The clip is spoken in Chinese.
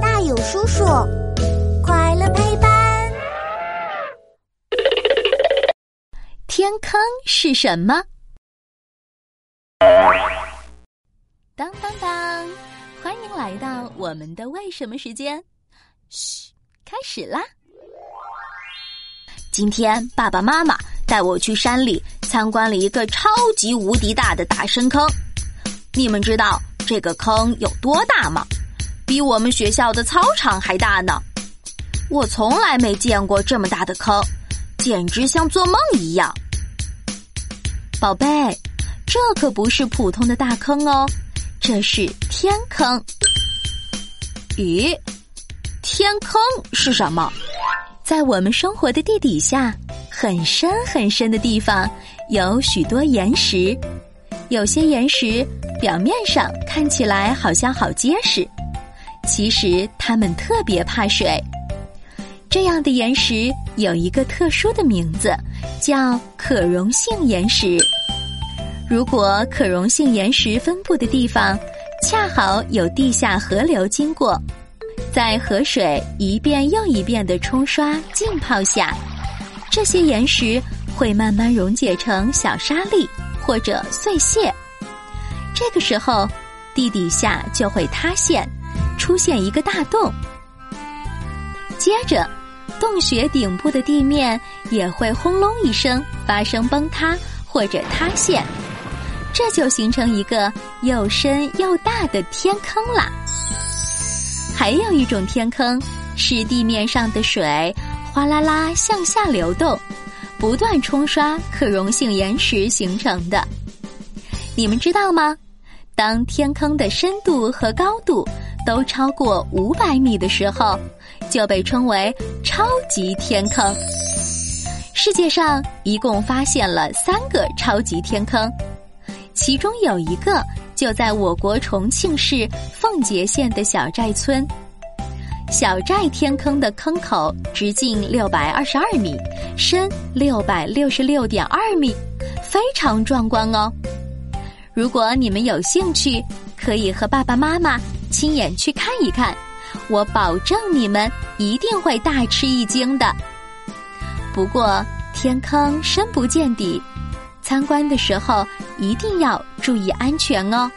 大有叔叔，快乐陪伴。天坑是什么？当当当！欢迎来到我们的为什么时间。嘘，开始啦！今天爸爸妈妈带我去山里参观了一个超级无敌大的大深坑。你们知道这个坑有多大吗？比我们学校的操场还大呢！我从来没见过这么大的坑，简直像做梦一样。宝贝，这可不是普通的大坑哦，这是天坑。咦，天坑是什么？在我们生活的地底下，很深很深的地方，有许多岩石。有些岩石表面上看起来好像好结实，其实它们特别怕水。这样的岩石有一个特殊的名字，叫可溶性岩石。如果可溶性岩石分布的地方恰好有地下河流经过，在河水一遍又一遍的冲刷浸泡下，这些岩石会慢慢溶解成小沙粒。或者碎屑，这个时候地底下就会塌陷，出现一个大洞。接着，洞穴顶部的地面也会轰隆一声发生崩塌或者塌陷，这就形成一个又深又大的天坑啦。还有一种天坑是地面上的水哗啦啦向下流动。不断冲刷可溶性岩石形成的，你们知道吗？当天坑的深度和高度都超过五百米的时候，就被称为超级天坑。世界上一共发现了三个超级天坑，其中有一个就在我国重庆市奉节县的小寨村。小寨天坑的坑口直径六百二十二米，深六百六十六点二米，非常壮观哦。如果你们有兴趣，可以和爸爸妈妈亲眼去看一看，我保证你们一定会大吃一惊的。不过天坑深不见底，参观的时候一定要注意安全哦。